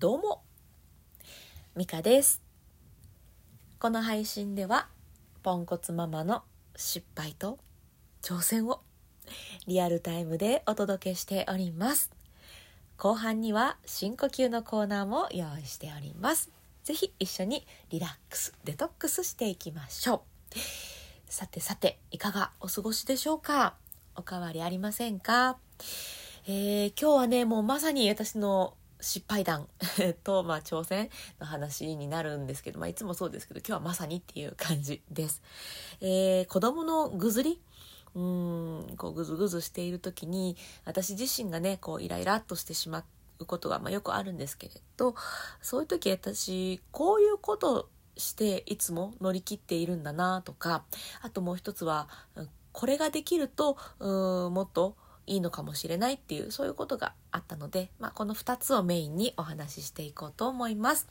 どうも。ミカです。この配信ではポンコツママの失敗と挑戦をリアルタイムでお届けしております。後半には深呼吸のコーナーも用意しております。ぜひ一緒にリラックスデトックスしていきましょう。さてさていかがお過ごしでしょうか？おかわりありませんか？えー、今日はねもうまさに私の失敗談 と、まあ、挑戦の話になるんですけど、まあ、いつもそうですけど今日はまさにっていう感じです。えー、子供のぐずり？うんこうぐずぐずしている時に私自身がねこうイライラっとしてしまうことが、まあ、よくあるんですけれどそういう時私こういうことしていつも乗り切っているんだなとかあともう一つはこれができるとうんもっといいのかもしれないっていうそういうことがあったので、まあ、この2つをメインにお話ししていこうと思います。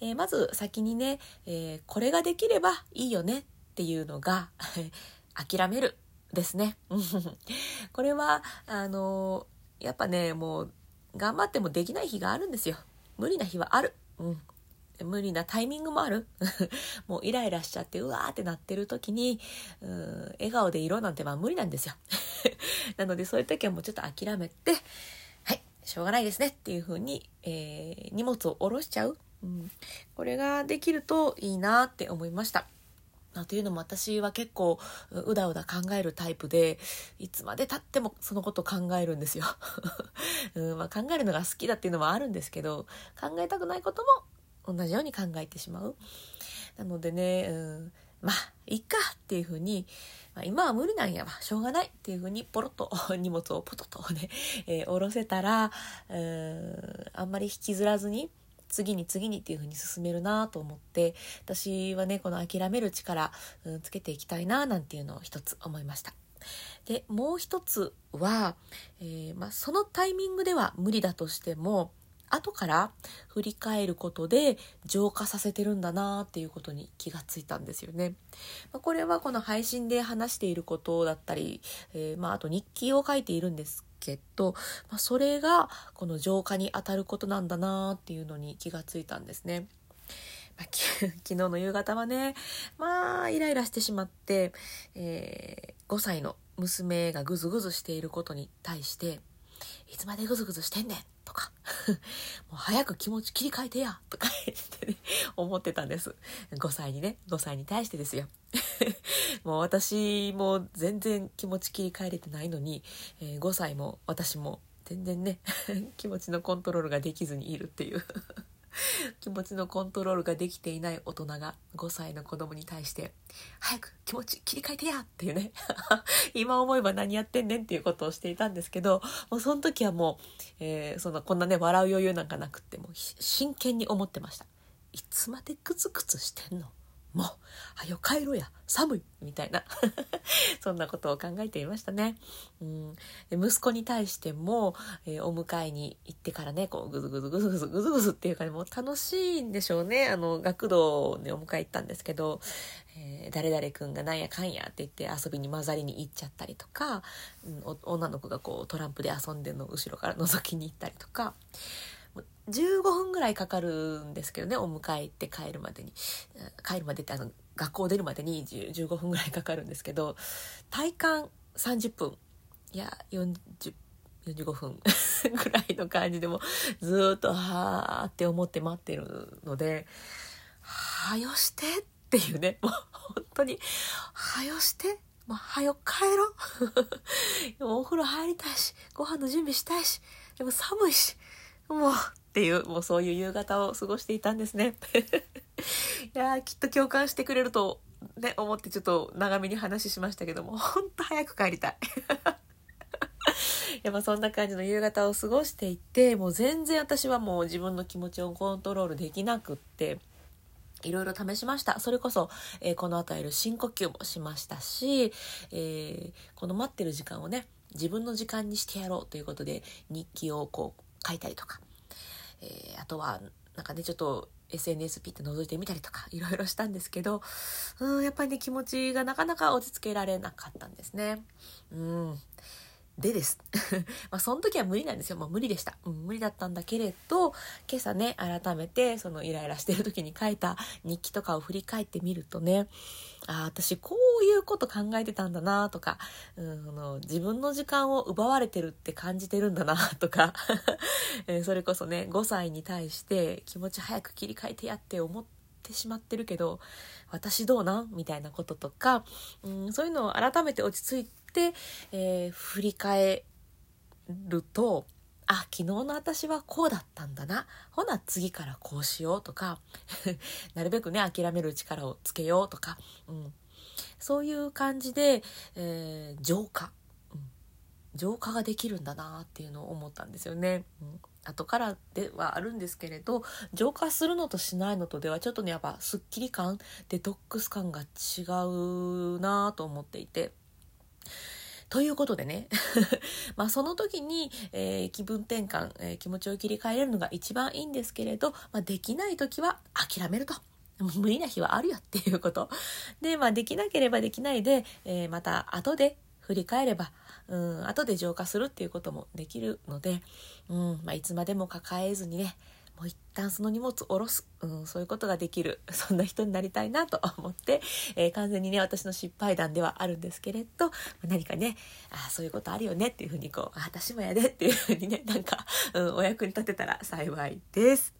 えー、まず先にね、えー、これができればいいよねっていうのが 諦めるですね。これはあのー、やっぱねもう頑張ってもできない日があるんですよ。無理な日はある。うん、無理なタイミングもある。もうイライラしちゃってうわーってなってる時にうん笑顔でいろなんてまあ無理なんですよ。なのでそういう時はもうちょっと諦めてはいしょうがないですねっていう風に、えー、荷物を下ろしちゃう、うん、これができるといいなって思いました。というのも私は結構うだうだ考えるタイプでいつまでたってもそのこと考えるんですよ、うんまあ、考えるのが好きだっていうのもあるんですけど考えたくないことも同じように考えてしまう。なのでね、うん、まあ、いっかっていうふうに、まあ、今は無理なんやわ、しょうがないっていうふうにポロッと 荷物をポトッとね、えー、下ろせたら、うん、あんまり引きずらずに、次に次にっていう風に進めるなと思って私はねこの諦める力、うん、つけていきたいななんていうのを一つ思いました。でもう一つは、えー、まあ、そのタイミングでは無理だとしても後から振り返ることで浄化させてるんだなっていうことに気がついたんですよね。まこれはこの配信で話していることだったり、えー、まあ、あと日記を書いているんですけど、まあ、それがこの浄化にあたることなんだなっていうのに気がついたんですね。まあ、昨日の夕方はね、まあ、イライラしてしまって、えー、5歳の娘がぐずぐずしていることに対して、いつまでぐずぐずしてんねんとか もう早く気持ち切り替えてやとか言ってね、思ってたんです。5歳にね、5歳に対してですよ。もう私も全然気持ち切り替えれてないのに、えー、5歳も私も全然ね、気持ちのコントロールができずにいるっていう 気持ちのコントロールができていない大人が5歳の子供に対して「早く気持ち切り替えてや!」っていうね 今思えば何やってんねんっていうことをしていたんですけどもうその時はもう、えー、そのこんなね笑う余裕なんかなくっても真剣に思ってました。いつまでクツクツしてんの？もう、はよ帰ろや、寒い。みたいな。そんなことを考えていましたね。うん、息子に対しても、えー、お迎えに行ってからね、こう、ぐずぐずぐずぐずぐずぐずっていうかね、もう楽しいんでしょうね。あの、学童でお迎え行ったんですけど、えー、誰々君がなんやかんやって言って遊びに混ざりに行っちゃったりとか、うん、女の子がこう、トランプで遊んでの後ろから覗きに行ったりとか、15分ぐらいかかるんですけどねお迎え行って帰るまでに。帰るまでってあの学校出るまでに15分ぐらいかかるんですけど体感30分。いや40 45分 ぐらいの感じでもずっとはーって思って待ってるので「はよして」っていうね。もう本当に「はよして」もうはよ帰ろ うお風呂入りたいしご飯の準備したいしでも寒いしもうっていう、もうそういう夕方を過ごしていたんですね。いやきっと共感してくれると、ね、思ってちょっと長めに話しましたけども、ほんと早く帰りたい。やっぱそんな感じの夕方を過ごしていて、もう全然私はもう自分の気持ちをコントロールできなくって、いろいろ試しました。それこそ、えー、この後やる深呼吸もしましたし、えー、この待ってる時間をね、自分の時間にしてやろうということで、日記をこう書いたりとか、えー、あとはなんかねちょっと SNS ピッて覗いてみたりとか いろいろしたんですけどうんやっぱりね気持ちがなかなか落ち着けられなかったんですね。うんでです。まあ、その時は無理なんですよ。もう無理でした。うん、無理だったんだけれど、今朝ね、改めて、そのイライラしてる時に書いた日記とかを振り返ってみるとね、ああ、私こういうこと考えてたんだなとか、うん、の自分の時間を奪われてるって感じてるんだな とか、え それこそね、5歳に対して気持ち早く切り替えてやって思っててしまってるけど、私どうなん？みたいなこととか、うん、そういうのを改めて落ち着いて、えー、振り返ると、あ、昨日の私はこうだったんだな。ほな、次からこうしようとか、なるべくね、諦める力をつけようとか、うん、そういう感じで、えー、浄化、うん、浄化ができるんだなっていうのを思ったんですよね。うん。後からではあるんですけれど浄化するのとしないのとではちょっとねやっぱすっきり感デトックス感が違うなと思っていてということでね まあその時に、えー、気分転換、えー、気持ちを切り替えれるのが一番いいんですけれど、まあ、できない時は諦めると。無理な日はあるよっていうこと。で、まあできなければできないで、えー、また後で振り返れば、うん、後で浄化するっていうこともできるので、うんまあ、いつまでも抱えずにね、もう一旦その荷物下ろす、うん、そういうことができる、そんな人になりたいなと思って、えー、完全にね、私の失敗談ではあるんですけれど、何かね、あ、そういうことあるよねっていうふうにこう、私もやでっていう ふうにね、なんか、うん、お役に立てたら幸いです。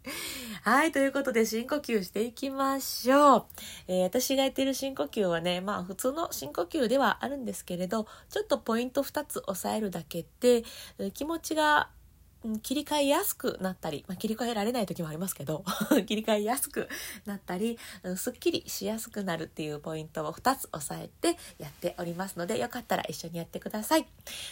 はい、ということで深呼吸していきましょう。えー、私がやっている深呼吸はね、まあ普通の深呼吸ではあるんですけれど、ちょっとポイント2つ押さえるだけで、気持ちが切り替えやすくなったり、まあ、切り替えられない時もありますけど 切り替えやすくなったり、すっきりしやすくなるっていうポイントを2つ押さえてやっておりますのでよかったら一緒にやってください。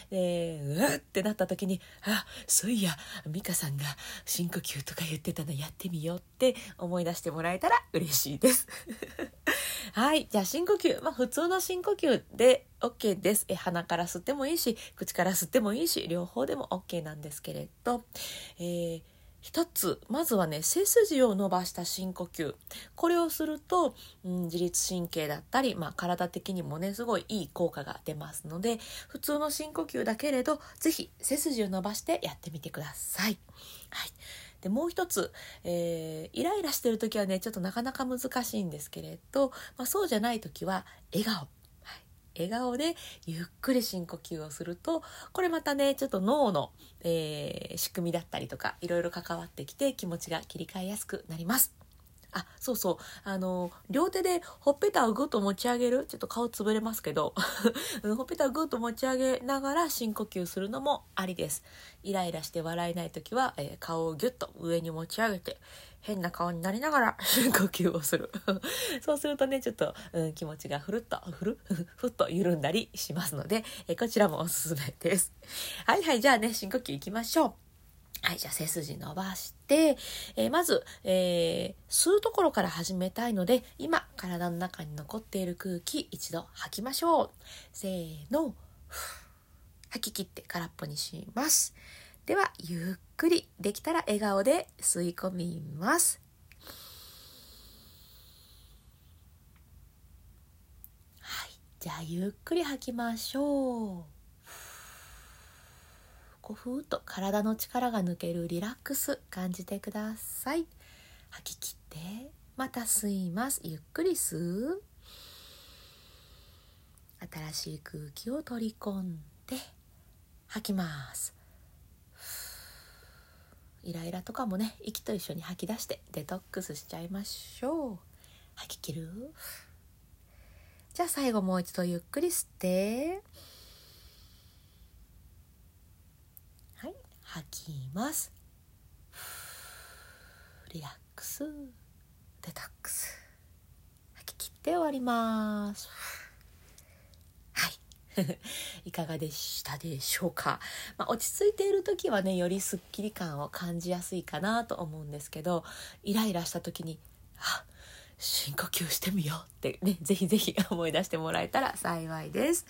でうわってなった時にあそういや美香さんが深呼吸とか言ってたのやってみようって思い出してもらえたら嬉しいです。はい。じゃあ深呼吸。まあ普通の深呼吸で OK です。え鼻から吸ってもいいし、口から吸ってもいいし、両方でも OK なんですけれど、えー一つまずはね背筋を伸ばした深呼吸これをすると、うん、自律神経だったり、まあ、体的にもねすごいいい効果が出ますので普通の深呼吸だけれど是非背筋を伸ばしてやってみてください。はいでもう一つ、えー、イライラしてる時はねちょっとなかなか難しいんですけれど、まあ、そうじゃない時は笑顔笑顔でゆっくり深呼吸をするとこれまたねちょっと脳の、えー、仕組みだったりとかいろいろ関わってきて気持ちが切り替えやすくなります。あ、そうそう。あの、両手でほっぺたをぐっと持ち上げる？ちょっと顔つぶれますけど、ほっぺたをぐっと持ち上げながら深呼吸するのもありです。イライラして笑えない時は、えー、顔をギュッと上に持ち上げて、変な顔になりながら 深呼吸をする。そうするとね、ちょっと、うん、気持ちがふるっと、ふる？ふっと緩んだりしますので、えー、こちらもおすすめです。はいはい、じゃあね、深呼吸いきましょう。はい、じゃあ背筋伸ばして、えー、まず、えー、吸うところから始めたいので、今、体の中に残っている空気、一度吐きましょう。せーの、吐き切って空っぽにします。では、ゆっくり、できたら笑顔で吸い込みます。はい、じゃあ、ゆっくり吐きましょう。こうふーっと体の力が抜けるリラックス感じてください。吐き切ってまた吸います。ゆっくり吸う。新しい空気を取り込んで吐きます。イライラとかもね息と一緒に吐き出してデトックスしちゃいましょう。吐き切る。じゃあ最後もう一度ゆっくり吸って。吐きます。リラックス。デトックス。吐き切って終わります。はい。いかがでしたでしょうか、まあ、落ち着いている時はねよりすっきり感を感じやすいかなと思うんですけどイライラした時にあ深呼吸してみようってね、ぜひぜひ 思い出してもらえたら幸いです。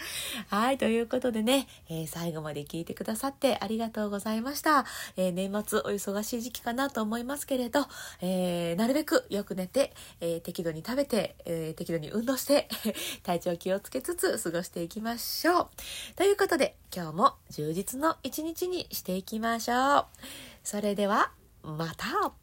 はい、ということでね、えー、最後まで聞いてくださってありがとうございました。えー、年末お忙しい時期かなと思いますけれど、えー、なるべくよく寝て、え適度に食べて、え適度に運動して、体調気をつけつつ過ごしていきましょう。ということで、今日も充実の一日にしていきましょう。それでは、また